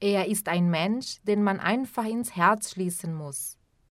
Er ist ein Mensch, den man einfach ins Herz schließen muss.